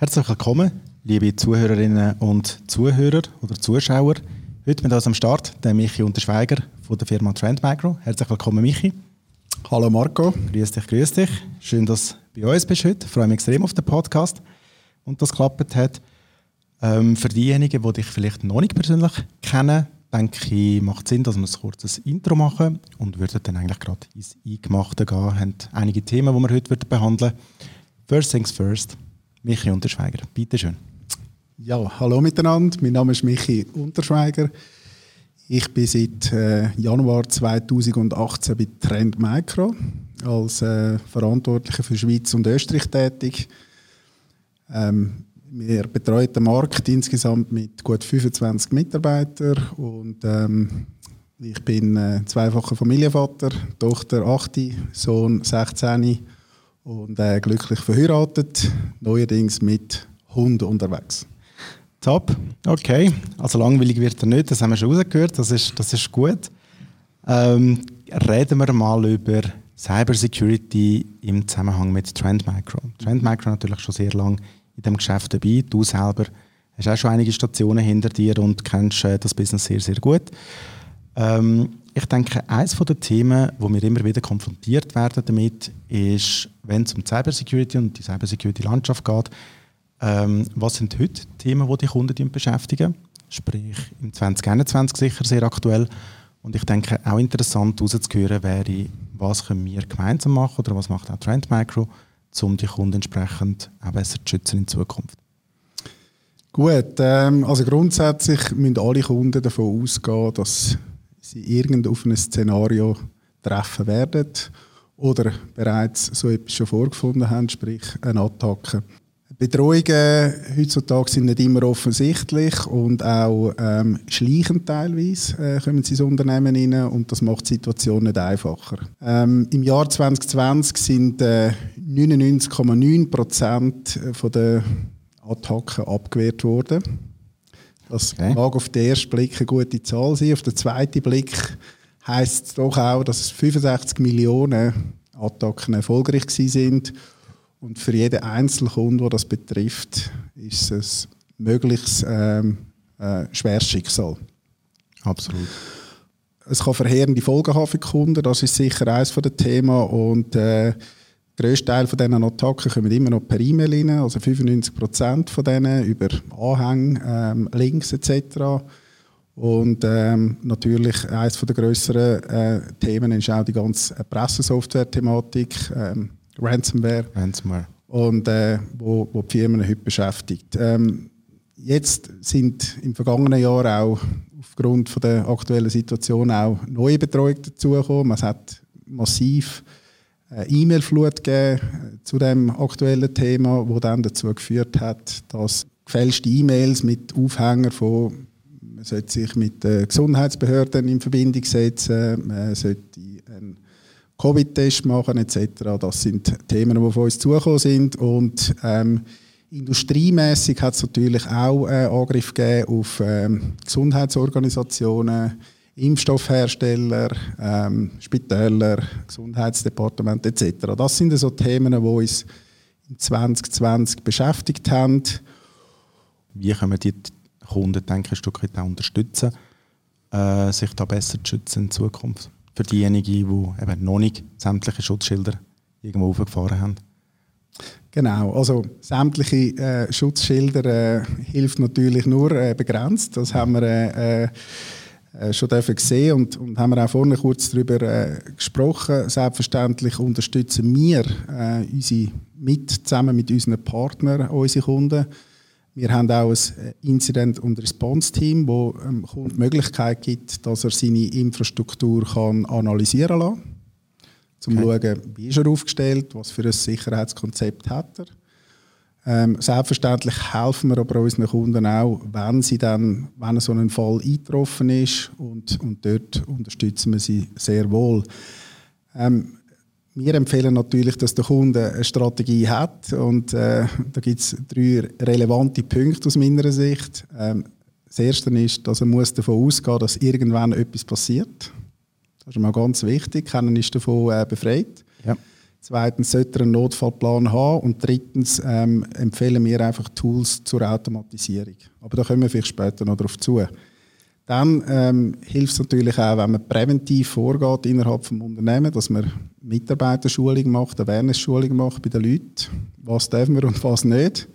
Herzlich willkommen, liebe Zuhörerinnen und Zuhörer oder Zuschauer. Heute mit uns am Start der Michi Unterschweiger von der Firma Trend Micro. Herzlich willkommen, Michi. Hallo Marco. Grüß dich, grüß dich. Schön, dass du bei uns bist heute. Ich freue mich extrem auf den Podcast und das geklappt hat. Ähm, für diejenigen, die dich vielleicht noch nicht persönlich kennen, denke ich, macht es Sinn, dass wir ein kurzes Intro machen und würden dann eigentlich gerade ins Eingemachte gehen. Wir haben einige Themen, die wir heute behandeln First things first. Michi Unterschweiger, bitte schön. Ja, hallo miteinander. Mein Name ist Michi Unterschweiger. Ich bin seit äh, Januar 2018 bei Trend Micro als äh, Verantwortlicher für Schweiz und Österreich tätig. Ähm, wir betreuen den Markt insgesamt mit gut 25 Mitarbeitern und ähm, ich bin äh, zweifacher Familienvater, Tochter 8, Sohn 16 und äh, glücklich verheiratet, neuerdings mit Hund unterwegs. Top, okay. Also langweilig wird er nicht, das haben wir schon rausgehört, das ist, das ist gut. Ähm, reden wir mal über Cybersecurity im Zusammenhang mit Trend Micro. Trend Micro natürlich schon sehr lange in dem Geschäft dabei. Du selber hast auch schon einige Stationen hinter dir und kennst äh, das Business sehr, sehr gut. Ähm, ich denke, eines der Themen, wo wir immer wieder konfrontiert werden damit, ist, wenn es um Cybersecurity und die Cybersecurity-Landschaft geht, ähm, was sind heute Themen, die die Kunden beschäftigen? Sprich, im 2021 sicher sehr aktuell. Und ich denke, auch interessant herauszuhören wäre, was können wir gemeinsam machen oder was macht auch Trend Micro, um die Kunden entsprechend auch besser zu schützen in Zukunft? Gut, ähm, also grundsätzlich müssen alle Kunden davon ausgehen, dass sie irgend auf ein Szenario treffen werden oder bereits so etwas schon vorgefunden haben, sprich eine Attacke. Bedrohungen heutzutage sind nicht immer offensichtlich und auch ähm, schleichend teilweise äh, kommen sie ins Unternehmen rein und das macht die Situation nicht einfacher. Ähm, Im Jahr 2020 sind äh, 99,9 Prozent der Attacken abgewehrt worden. Das okay. mag auf den ersten Blick eine gute Zahl sein. Auf den zweiten Blick heißt es doch auch, dass 65 Millionen Attacken erfolgreich sind und für jeden Einzelkunden, der das betrifft, ist es ein mögliches ähm, äh, schweres Schicksal. Absolut. Es kann verheerende Folgen haben für Kunden, das ist sicher eines der Themen. Und äh, grösste Teil von diesen Attacken kommen immer noch per E-Mail rein, also 95% von denen über Anhänge, ähm, Links etc. Und ähm, natürlich eines der grösseren äh, Themen ist auch die ganze Pressesoftware-Thematik. Ähm, Ransomware. Ransomware. Und äh, wo, wo die Firmen heute beschäftigt. Ähm, jetzt sind im vergangenen Jahr auch aufgrund von der aktuellen Situation auch neue Betreuungen dazugekommen. Es hat massiv E-Mail-Flut gegeben äh, zu dem aktuellen Thema, wo dann dazu geführt hat, dass gefälschte E-Mails mit Aufhänger von man sollte sich mit den Gesundheitsbehörden in Verbindung setzen, man sollte einen Covid-Test machen etc. Das sind Themen, die von uns zugekommen sind. Und ähm, industriemäßig hat es natürlich auch äh, Angriff gegeben auf ähm, Gesundheitsorganisationen, Impfstoffhersteller, ähm, Spitäler, Gesundheitsdepartement etc. Das sind so Themen, die uns in 2020 beschäftigt haben. Wie können wir die Kunden, denke ich, ein unterstützen, äh, sich da besser zu schützen in Zukunft? für diejenigen, die eben noch nicht sämtliche Schutzschilder irgendwo aufgefahren haben? Genau, also sämtliche äh, Schutzschilder äh, hilft natürlich nur äh, begrenzt. Das haben wir äh, äh, schon dürfen gesehen und, und haben wir auch vorne kurz darüber äh, gesprochen. Selbstverständlich unterstützen wir unsere mit, zusammen mit unseren Partnern unsere Kunden wir haben auch ein Incident- und Response-Team, das dem Kunden die Möglichkeit gibt, dass er seine Infrastruktur kann analysieren kann. Um okay. zu schauen, wie ist er aufgestellt, was für ein Sicherheitskonzept hat er. Ähm, selbstverständlich helfen wir aber unseren Kunden auch, wenn, sie dann, wenn so ein Fall eingetroffen ist und, und dort unterstützen wir sie sehr wohl. Ähm, wir empfehlen natürlich, dass der Kunde eine Strategie hat und äh, da gibt es drei relevante Punkte aus meiner Sicht. Ähm, das erste ist, dass er muss davon ausgehen muss, dass irgendwann etwas passiert. Das ist mal ganz wichtig. Keiner ist davon äh, befreit. Ja. Zweitens sollte er einen Notfallplan haben. Und drittens ähm, empfehlen wir einfach Tools zur Automatisierung. Aber da kommen wir vielleicht später noch darauf zu. Dann ähm, hilft es natürlich auch, wenn man präventiv vorgeht innerhalb des Unternehmens, dass man Mitarbeiterschulung macht, Awareness-Schulung macht bei den Leuten. Was dürfen wir und was nicht.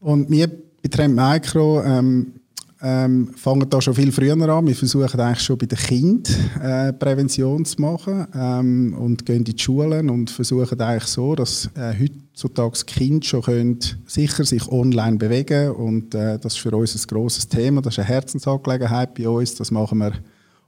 Und wir bei Trend Micro ähm, ähm, fangen da schon viel früher an. Wir versuchen eigentlich schon bei den Kindern äh, Prävention zu machen ähm, und gehen in die Schulen und versuchen eigentlich so, dass äh, heutzutage Kinder schon können sicher sich online bewegen und äh, das ist für uns ein grosses Thema. Das ist eine Herzensangelegenheit bei uns. Das machen wir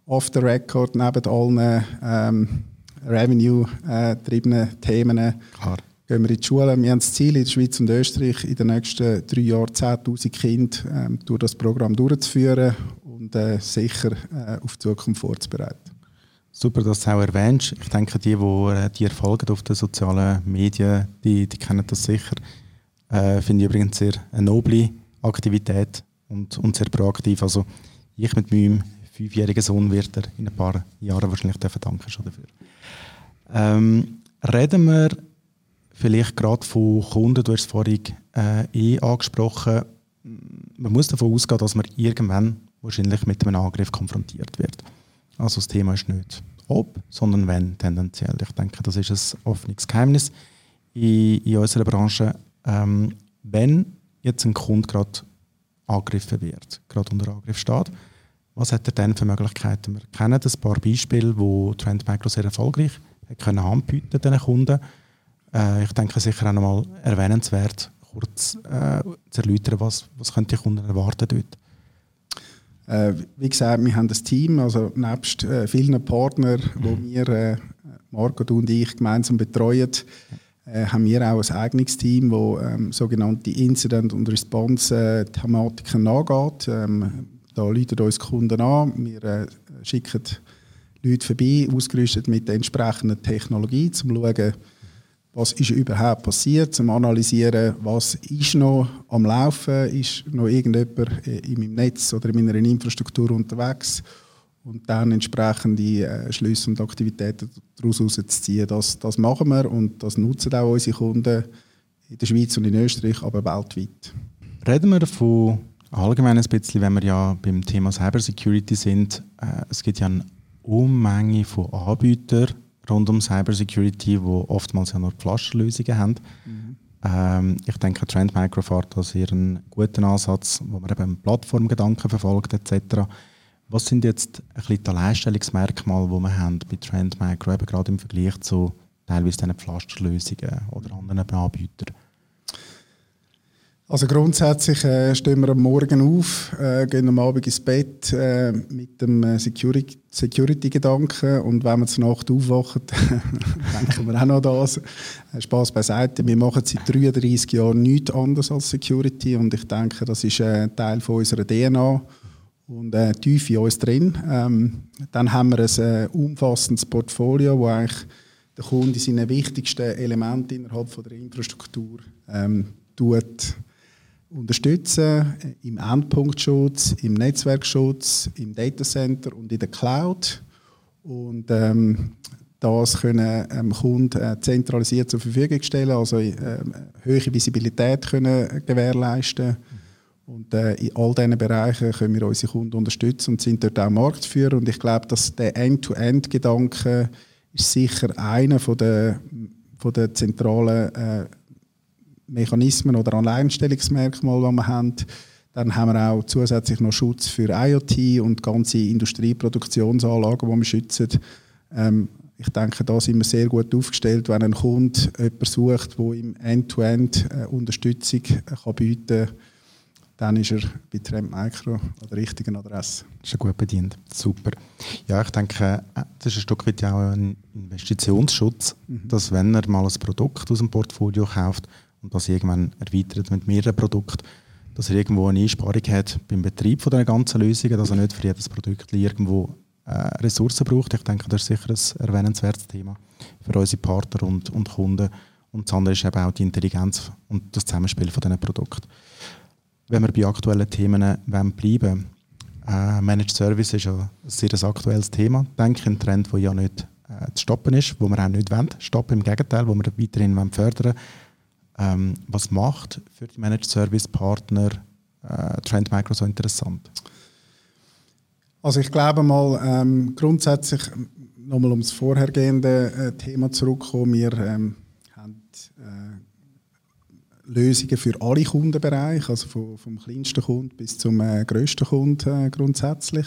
off the record neben allen ähm, revenue-getriebenen äh, Themen. Klar gehen wir in die Schule. Wir haben das Ziel, in der Schweiz und Österreich in den nächsten drei Jahren 10'000 Kinder ähm, durch das Programm durchzuführen und äh, sicher äh, auf die Zukunft vorzubereiten. Super, dass du es auch erwähnst. Ich denke, die, die äh, dir folgen auf den sozialen Medien, die, die kennen das sicher. Äh, Finde ich übrigens sehr eine noble Aktivität und, und sehr proaktiv. Also ich mit meinem fünfjährigen Sohn wird er in ein paar Jahren wahrscheinlich danken schon dafür. Ähm, reden wir vielleicht gerade von Kunden, du hast es vorhin äh, eh angesprochen, man muss davon ausgehen, dass man irgendwann wahrscheinlich mit einem Angriff konfrontiert wird. Also das Thema ist nicht ob, sondern wenn tendenziell. Ich denke, das ist ein offenes Geheimnis in, in unserer Branche. Ähm, wenn jetzt ein Kunde gerade angegriffen wird, gerade unter Angriff steht, was hat er dann für Möglichkeiten? Wir kennen ein paar Beispiele, wo Trend Micro sehr erfolgreich hat können anbieten diesen Kunden äh, ich denke sicher auch nochmal erwähnenswert, kurz äh, zu erläutern, was, was könnte die Kunden erwarten dort. Äh, wie gesagt, wir haben das Team, also nebst äh, vielen Partnern, wo wir, äh, Marco, und ich gemeinsam betreuen, äh, haben wir auch ein eigenes Team, das ähm, sogenannte Incident- und Response-Thematiken nachgeht. Ähm, da läuten uns Kunden an, wir äh, schicken Leute vorbei, ausgerüstet mit der entsprechenden Technologie, um zu schauen, was ist überhaupt passiert, zum analysieren, was ist noch am Laufen, ist noch irgendjemand in meinem Netz oder in meiner Infrastruktur unterwegs und dann entsprechende äh, Schlüsse und Aktivitäten daraus zu ziehen. Das, das machen wir und das nutzen auch unsere Kunden in der Schweiz und in Österreich, aber weltweit. Reden wir von allgemein ein bisschen, wenn wir ja beim Thema Cybersecurity sind. Äh, es gibt ja eine Unmenge von Anbietern, rund um Cybersecurity, die oftmals ja nur Pflasterlösungen haben. Mhm. Ähm, ich denke, Trend Micro fährt sehr einen guten Ansatz, wo man eben Plattformgedanken verfolgt etc. Was sind jetzt ein bisschen die Alleinstellungsmerkmale, die wir haben bei Trend Micro, eben gerade im Vergleich zu teilweise diesen Pflasterlösungen oder anderen Anbietern? Also grundsätzlich äh, stehen wir am Morgen auf, äh, gehen am Abend ins Bett äh, mit dem äh, Security-Gedanken. Und wenn wir zur Nacht aufwachen, denken wir auch noch das. Äh, Spaß beiseite, wir machen seit 33 Jahren nichts anderes als Security. Und ich denke, das ist ein äh, Teil von unserer DNA und äh, tief in uns drin. Ähm, dann haben wir ein umfassendes Portfolio, wo eigentlich der Kunde seine wichtigsten Elemente innerhalb von der Infrastruktur ähm, tut unterstützen im Endpunktschutz, im Netzwerkschutz, im Datacenter und in der Cloud. Und ähm, das können ähm, Kunden äh, zentralisiert zur Verfügung stellen, also äh, höhere Visibilität können gewährleisten. Und äh, in all diesen Bereichen können wir unsere Kunden unterstützen und sind dort auch Marktführer. Und ich glaube, dass der End-to-End-Gedanke ist sicher einer von der, von der zentralen äh, Mechanismen oder Alleinstellungsmerkmale, die wir haben. Dann haben wir auch zusätzlich noch Schutz für IoT und ganze Industrieproduktionsanlagen, die wir schützen. Ähm, ich denke, da sind wir sehr gut aufgestellt, wenn ein Kunde jemanden sucht, der ihm End-to-End -End Unterstützung kann bieten kann, dann ist er bei Trend Micro an der richtigen Adresse. Das ist gut bedient. Super. Ja, ich denke, das ist ein Stück weit auch ein Investitionsschutz, mhm. dass wenn er mal ein Produkt aus dem Portfolio kauft, und das irgendwann erweitert mit mehreren Produkten, dass er irgendwo eine Einsparung hat beim Betrieb von der ganzen Lösungen, dass er nicht für jedes Produkt irgendwo äh, Ressourcen braucht. Ich denke, das ist sicher ein erwähnenswertes Thema für unsere Partner und, und Kunden. Und das andere ist eben auch die Intelligenz und das Zusammenspiel von diesen Produkten. Wenn wir bei aktuellen Themen bleiben äh, Managed Service ist ja ein sehr aktuelles Thema, denke ich, ein Trend, der ja nicht äh, zu stoppen ist, wo wir auch nicht wollen, stoppen, im Gegenteil, wo wir weiterhin wollen fördern ähm, Was macht für die Managed Service Partner äh, Trend Micro so interessant? Also ich glaube mal, ähm, grundsätzlich nochmal um das vorhergehende äh, Thema zurückzukommen, wir ähm, haben äh, Lösungen für alle Kundenbereiche, also vom, vom kleinsten Kunden bis zum äh, grössten Kunden äh, grundsätzlich.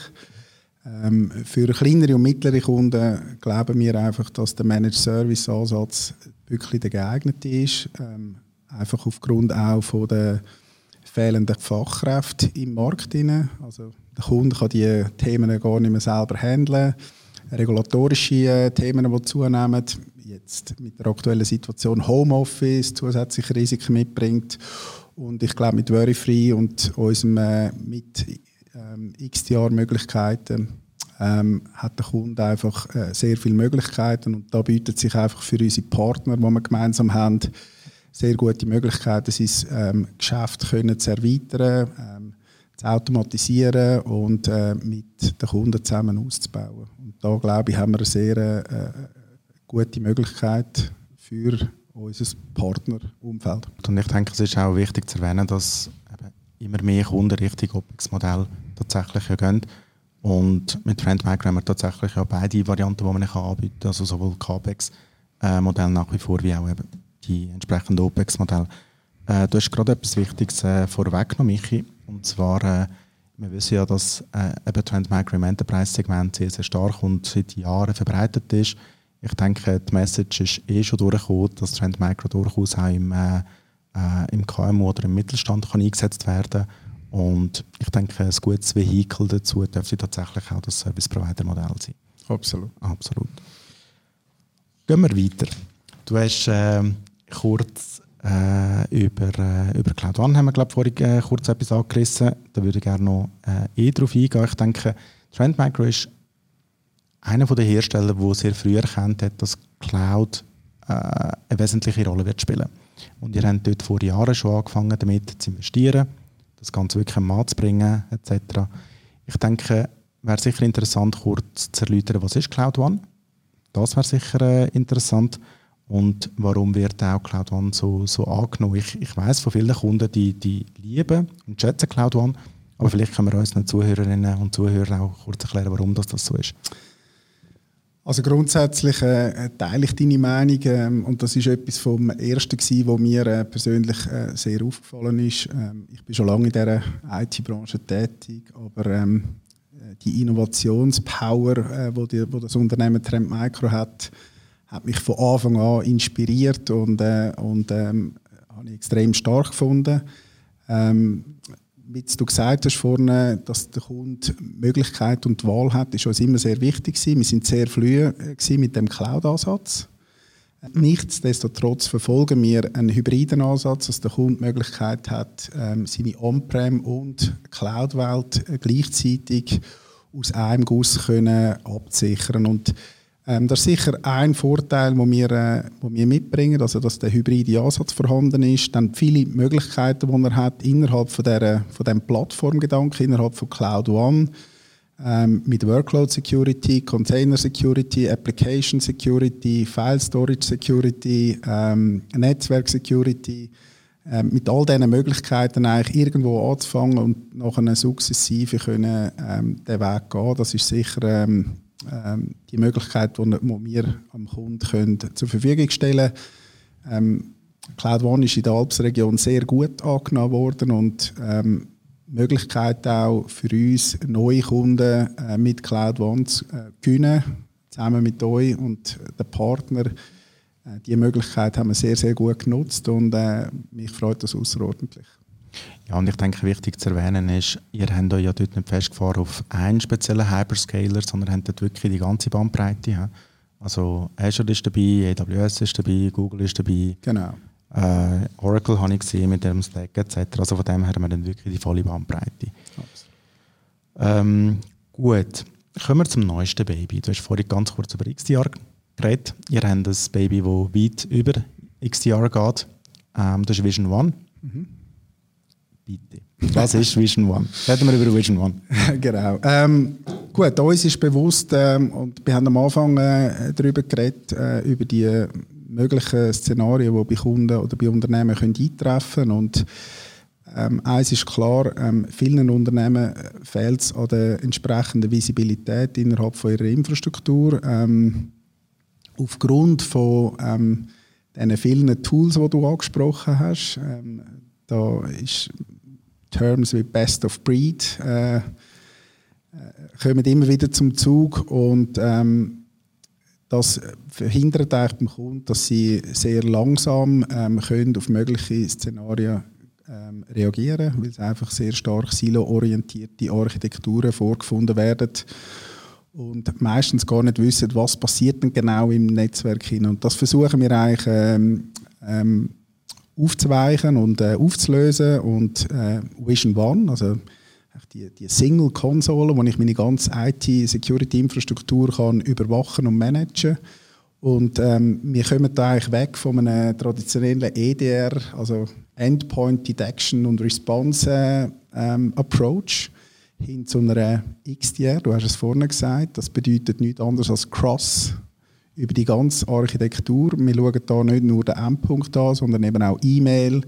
Ähm, für kleinere und mittlere Kunden glauben wir einfach, dass der Managed Service Ansatz wirklich der geeignete ist. Ähm, einfach aufgrund auch von der fehlenden Fachkräfte im Markt. Also der Kunde kann die Themen gar nicht mehr selber handeln. Regulatorische äh, Themen, die zunehmen, jetzt mit der aktuellen Situation Homeoffice zusätzliche Risiken mitbringt. Und ich glaube, mit Verifree und unserem äh, mit ähm, XDR-Möglichkeiten ähm, hat der Kunde einfach äh, sehr viele Möglichkeiten und da bietet sich einfach für unsere Partner, die wir gemeinsam haben, sehr gute Möglichkeiten, sein ähm, Geschäft können zu erweitern, ähm, zu automatisieren und äh, mit den Kunden zusammen auszubauen. Und da glaube ich, haben wir eine sehr äh, gute Möglichkeit für unser Partnerumfeld. Und ich denke, es ist auch wichtig zu erwähnen, dass immer mehr Kunden Richtung OPEX-Modell tatsächlich gehen. Und mit Trendmicro haben wir tatsächlich ja beide Varianten, die man anbieten kann, also sowohl CAPEX-Modell nach wie vor wie auch eben die entsprechenden OPEX-Modelle. Äh, du hast gerade etwas Wichtiges äh, vorweggenommen, Michi. Und zwar, äh, wir wissen ja, dass äh, eben Trendmicro im Enterprise-Segment sehr, sehr stark und seit Jahren verbreitet ist. Ich denke, die Message ist eh schon durchgekommen, dass Trendmicro durchaus auch im, äh, äh, im KMU oder im Mittelstand kann eingesetzt werden Und ich denke, ein gutes Vehikel dazu dürfte tatsächlich auch das Service-Provider-Modell sein. Absolut. Absolut. Gehen wir weiter. Du hast äh, kurz äh, über, äh, über Cloud One haben wir glaube vorhin äh, kurz etwas angerissen. Da würde ich gerne noch äh, eh darauf eingehen. Ich denke, Trend Micro ist einer der Hersteller, der sehr früh erkannt hat, dass Cloud äh, eine wesentliche Rolle wird spielen. Und ihr habt dort vor Jahren schon angefangen, damit zu investieren, das Ganze wirklich am Mann zu bringen, etc. Ich denke, wäre sicher interessant, kurz zu erläutern, was ist Cloud One. Das wäre sicher äh, interessant. Und warum wird auch Cloud One so, so angenommen? Ich, ich weiß von vielen Kunden, die, die lieben und schätzen Cloud One, aber vielleicht können wir unseren Zuhörerinnen und Zuhörern auch kurz erklären, warum das, das so ist. Also grundsätzlich äh, teile ich deine Meinung ähm, und das ist etwas vom Ersten gewesen, was mir äh, persönlich äh, sehr aufgefallen ist. Ähm, ich bin schon lange in dieser IT-Branche tätig, aber ähm, die Innovationspower, äh, wo, die, wo das Unternehmen Trend Micro hat, hat mich von Anfang an inspiriert und, äh, und ähm, habe ich extrem stark gefunden. Ähm, wie du gesagt hast vorne, dass der Kunde Möglichkeit und Wahl hat, ist uns immer sehr wichtig gewesen. Wir sind sehr früh äh, mit dem Cloud-Ansatz. Nichtsdestotrotz verfolgen wir einen hybriden Ansatz, dass der Kunde die Möglichkeit hat, ähm, seine On-Prem- und Cloud-Welt äh, gleichzeitig aus einem Guss können abzusichern. Und ähm, das ist sicher ein Vorteil, den wir, äh, wir mitbringen, also dass der hybride Ansatz vorhanden ist, dann viele Möglichkeiten, die er hat innerhalb von der von Plattformgedanken, innerhalb von Cloud One, ähm, mit Workload Security, Container Security, Application Security, File Storage Security, ähm, Netzwerk Security, ähm, mit all diesen Möglichkeiten eigentlich irgendwo anzufangen und nachher sukzessive können ähm, den Weg gehen. Das ist sicher ähm, ähm, die Möglichkeit, die, wir am Kunden können, zur Verfügung stellen ähm, Cloud One ist in der Alpsregion sehr gut angenommen worden und ähm, Möglichkeit auch für uns, neue Kunden äh, mit Cloud One zu äh, gewinnen, zusammen mit euch und den Partner. Äh, die Möglichkeit haben wir sehr, sehr gut genutzt und äh, mich freut das außerordentlich. Ja, und ich denke, wichtig zu erwähnen ist, ihr habt euch ja dort nicht festgefahren auf einen speziellen Hyperscaler, sondern habt dort wirklich die ganze Bandbreite. Ja? Also Azure ist dabei, AWS ist dabei, Google ist dabei. Genau. Äh, Oracle habe ich gesehen mit dem Stack etc. Also von dem her haben wir dann wirklich die volle Bandbreite. Ähm, gut, kommen wir zum neuesten Baby. Du hast vorhin ganz kurz über XDR geredet. Ihr habt ein Baby, das weit über XDR geht. Ähm, das ist Vision One. Mhm Bitte. Was ist Vision One? Reden wir über Vision One. genau. Ähm, gut, uns ist bewusst, ähm, und wir haben am Anfang äh, darüber geredet, äh, über die möglichen Szenarien, die bei Kunden oder bei Unternehmen können eintreffen können. ähm, eins ist klar, ähm, vielen Unternehmen fehlt es an der entsprechenden Visibilität innerhalb von ihrer Infrastruktur. Ähm, aufgrund von ähm, diesen vielen Tools, die du angesprochen hast, ähm, da ist Terms wie Best of Breed äh, äh, kommen immer wieder zum Zug und ähm, das verhindert eigentlich beim Kunden, dass sie sehr langsam ähm, können auf mögliche Szenarien ähm, reagieren, weil es einfach sehr stark silo-orientierte Architekturen vorgefunden werden und meistens gar nicht wissen, was passiert denn genau im Netzwerk hin. Und das versuchen wir eigentlich ähm, ähm, aufzuweichen und äh, aufzulösen. Und äh, Vision One, also die, die Single-Konsole, wo ich meine ganze IT-Security-Infrastruktur überwachen und managen und ähm, wir kommen da eigentlich weg von einem traditionellen EDR, also Endpoint Detection und Response äh, ähm, Approach, hin zu einer XDR. Du hast es vorhin gesagt, das bedeutet nichts anderes als Cross über die ganze Architektur. Wir schauen da nicht nur den Endpunkt an, sondern eben auch E-Mail,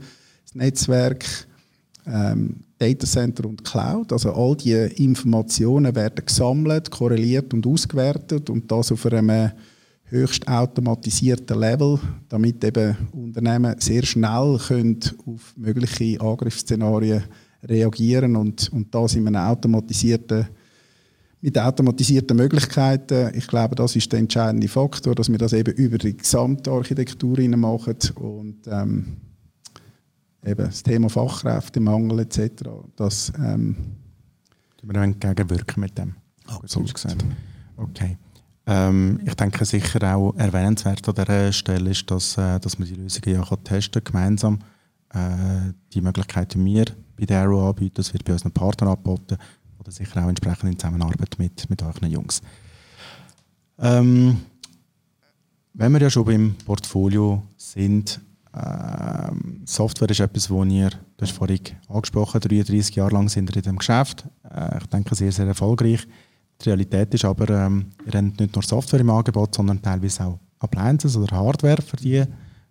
das Netzwerk, ähm, Datacenter und Cloud. Also all diese Informationen werden gesammelt, korreliert und ausgewertet und das auf einem höchst automatisierten Level, damit eben Unternehmen sehr schnell können auf mögliche Angriffsszenarien reagieren und, und das in einem automatisierten mit automatisierten Möglichkeiten. Ich glaube, das ist der entscheidende Faktor, dass wir das eben über die gesamte Architektur machen und ähm, eben das Thema Fachkräftemangel etc. Das ähm, wir entgegenwirken mit dem. Absolut. Gesagt. Okay. Ähm, ich denke sicher auch erwähnenswert an dieser Stelle ist, dass, äh, dass man die Lösungen ja kann testen gemeinsam. Äh, die Möglichkeit, die wir bei der Arrow anbieten, das wird bei unseren Partnern angeboten oder sicher auch entsprechend in Zusammenarbeit mit, mit euren Jungs. Ähm, wenn wir ja schon beim Portfolio sind, ähm, Software ist etwas, wo ihr, du hast vorhin angesprochen, 33 Jahre lang sind ihr in diesem Geschäft. Äh, ich denke, sehr, sehr erfolgreich. Die Realität ist aber, ähm, ihr habt nicht nur Software im Angebot, sondern teilweise auch Appliances oder Hardware für die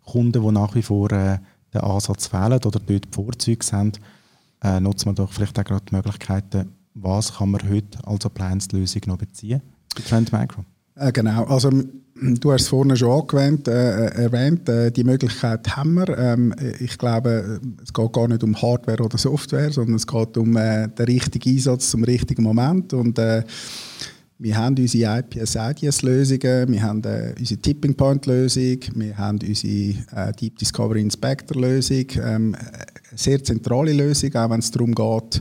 Kunden, die nach wie vor äh, den Ansatz fehlen oder dort Vorzüge sind. Äh, nutzen wir doch vielleicht auch gerade die Möglichkeiten, was kann man heute als Appliance-Lösung noch beziehen Trend Micro? Äh, genau, also du hast es vorhin schon angewähnt, äh, äh, erwähnt, äh, die Möglichkeit haben wir. Ähm, ich glaube, es geht gar nicht um Hardware oder Software, sondern es geht um äh, den richtigen Einsatz zum richtigen Moment und äh, wir haben unsere IPS-IDS-Lösungen, wir haben äh, unsere Tipping Point-Lösung, wir haben unsere äh, Deep Discovery Inspector-Lösung. Ähm, sehr zentrale Lösung, auch wenn es darum geht,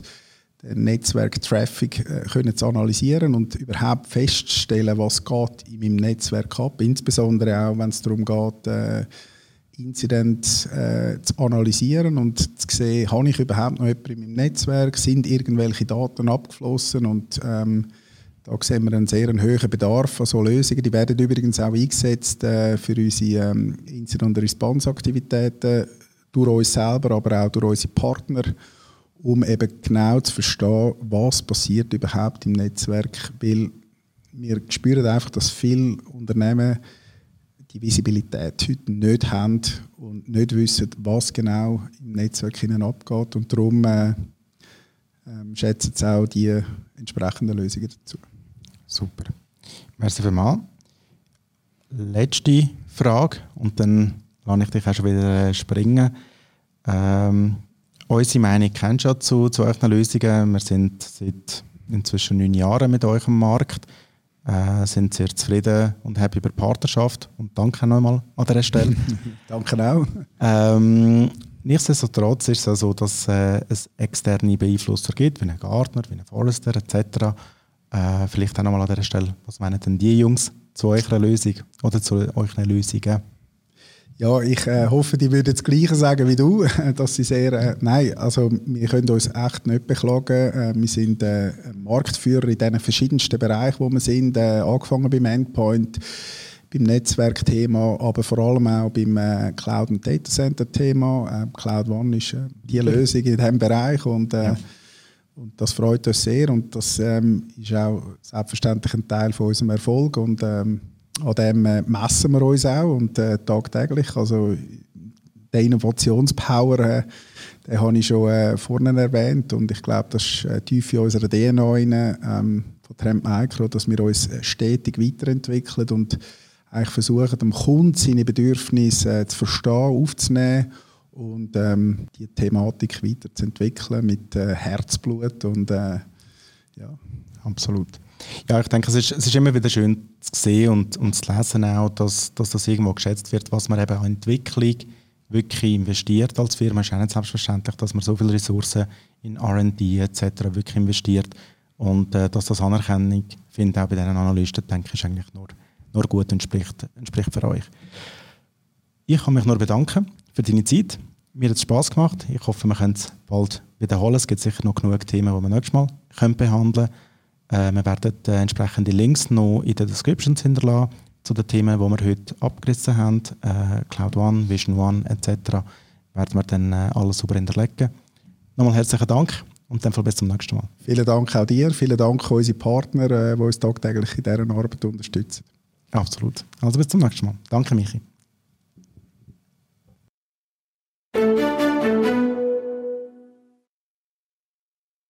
Netzwerk-Traffic äh, zu analysieren und überhaupt festzustellen, was geht in meinem Netzwerk ab. Insbesondere auch, wenn es darum geht, äh, Incidents äh, zu analysieren und zu sehen, habe ich überhaupt noch jemanden in meinem Netzwerk, sind irgendwelche Daten abgeflossen und ähm, da sehen wir einen sehr hohen Bedarf an solchen Lösungen. Die werden übrigens auch eingesetzt äh, für unsere ähm, Incident- und Response-Aktivitäten durch uns selber, aber auch durch unsere Partner um eben genau zu verstehen, was passiert überhaupt im Netzwerk, weil wir spüren einfach, dass viele Unternehmen die Visibilität heute nicht haben und nicht wissen, was genau im Netzwerk ihnen abgeht und darum äh, äh, schätzen sie auch die entsprechenden Lösungen dazu. Super. Merci vielmals. Letzte Frage und dann lasse ich dich auch schon wieder springen. Ähm, Unsere Meinung kennst du ja zu, zu euren Lösungen. Wir sind seit inzwischen neun Jahren mit euch am Markt, äh, sind sehr zufrieden und happy über die Partnerschaft. Und danke nochmal an dieser Stelle. danke auch. Ähm, nichtsdestotrotz ist es auch so, dass äh, es externe Beeinflusser gibt, wie ein Gartner, wie ein Forrester etc. Äh, vielleicht auch nochmal an dieser Stelle, was meinen denn die Jungs zu eurer Lösung oder zu euren Lösungen? Ja, ich äh, hoffe, die würden das Gleiche sagen wie du, dass sie sehr, äh, nein, also wir können uns echt nicht beklagen. Äh, wir sind äh, Marktführer in den verschiedensten Bereichen, wo wir sind, äh, angefangen beim Endpoint. beim Netzwerkthema, aber vor allem auch beim äh, Cloud- und Datacenter-Thema. Cloud One ist die Lösung in diesem Bereich und, ja. und das freut uns sehr und das ähm, ist auch selbstverständlich ein Teil von unserem Erfolg und ähm, an dem äh, messen wir uns auch und äh, tagtäglich. Also der Innovationspower, äh, den habe ich schon äh, vorne erwähnt und ich glaube, das ist äh, tief in unserer DNA rein, ähm, von Trend Micro, dass wir uns äh, stetig weiterentwickeln und eigentlich versuchen, dem Kunden seine Bedürfnisse äh, zu verstehen, aufzunehmen und ähm, die Thematik weiterzuentwickeln mit Herzblut und ja. Absolut. Ja, ich denke, es ist, es ist immer wieder schön zu sehen und, und zu lesen auch, dass, dass das irgendwo geschätzt wird, was man eben an Entwicklung wirklich investiert als Firma. Es ist auch nicht selbstverständlich, dass man so viele Ressourcen in R&D etc. wirklich investiert und äh, dass das Anerkennung finde auch bei diesen Analysten, denke ich, ist eigentlich nur nur gut entspricht, entspricht für euch. Ich kann mich nur bedanken für deine Zeit. Mir hat es Spass gemacht. Ich hoffe, wir können es bald wiederholen. Es gibt sicher noch genug Themen, die wir nächstes Mal können behandeln können. Äh, wir werden äh, entsprechende Links noch in den Descriptions hinterlassen zu den Themen, die wir heute abgerissen haben. Äh, Cloud One, Vision One etc. werden wir dann alles super hinterlegen. Nochmal herzlichen Dank und dann bis zum nächsten Mal. Vielen Dank auch dir, vielen Dank an unsere Partner, die uns tagtäglich in dieser Arbeit unterstützen. Absolut. Also bis zum nächsten Mal. Danke, Michi.